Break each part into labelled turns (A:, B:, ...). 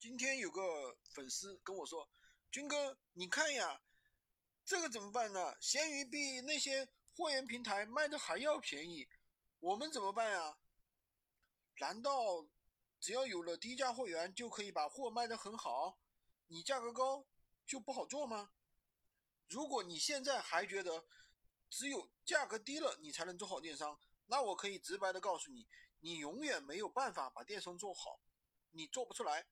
A: 今天有个粉丝跟我说：“军哥，你看呀，这个怎么办呢？闲鱼比那些货源平台卖的还要便宜，我们怎么办呀？难道只要有了低价货源就可以把货卖得很好？你价格高就不好做吗？如果你现在还觉得只有价格低了你才能做好电商，那我可以直白的告诉你，你永远没有办法把电商做好，你做不出来。”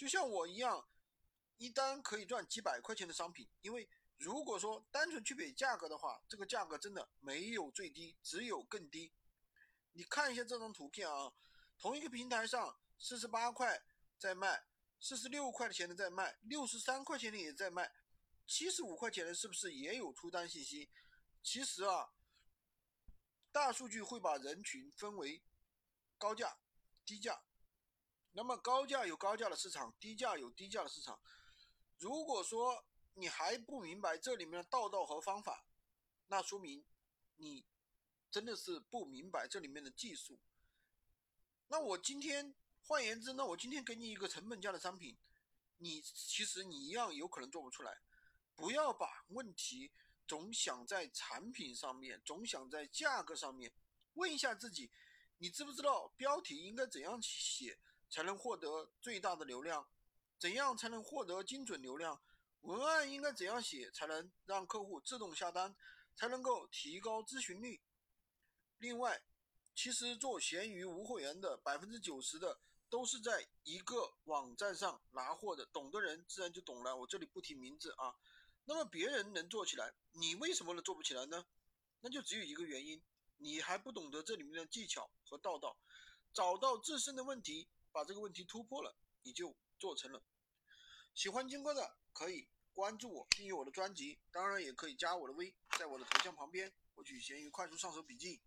A: 就像我一样，一单可以赚几百块钱的商品，因为如果说单纯去比价格的话，这个价格真的没有最低，只有更低。你看一下这张图片啊，同一个平台上，四十八块在卖，四十六块钱的在卖，六十三块钱的也在卖，七十五块钱的是不是也有出单信息？其实啊，大数据会把人群分为高价、低价。那么高价有高价的市场，低价有低价的市场。如果说你还不明白这里面的道道和方法，那说明你真的是不明白这里面的技术。那我今天换言之，那我今天给你一个成本价的商品，你其实你一样有可能做不出来。不要把问题总想在产品上面，总想在价格上面。问一下自己，你知不知道标题应该怎样去写？才能获得最大的流量，怎样才能获得精准流量？文案应该怎样写才能让客户自动下单，才能够提高咨询率？另外，其实做闲鱼无货源的百分之九十的都是在一个网站上拿货的，懂的人自然就懂了。我这里不提名字啊。那么别人能做起来，你为什么能做不起来呢？那就只有一个原因，你还不懂得这里面的技巧和道道，找到自身的问题。把这个问题突破了，你就做成了。喜欢金哥的可以关注我，订阅我的专辑，当然也可以加我的微，在我的头像旁边获取闲鱼快速上手笔记。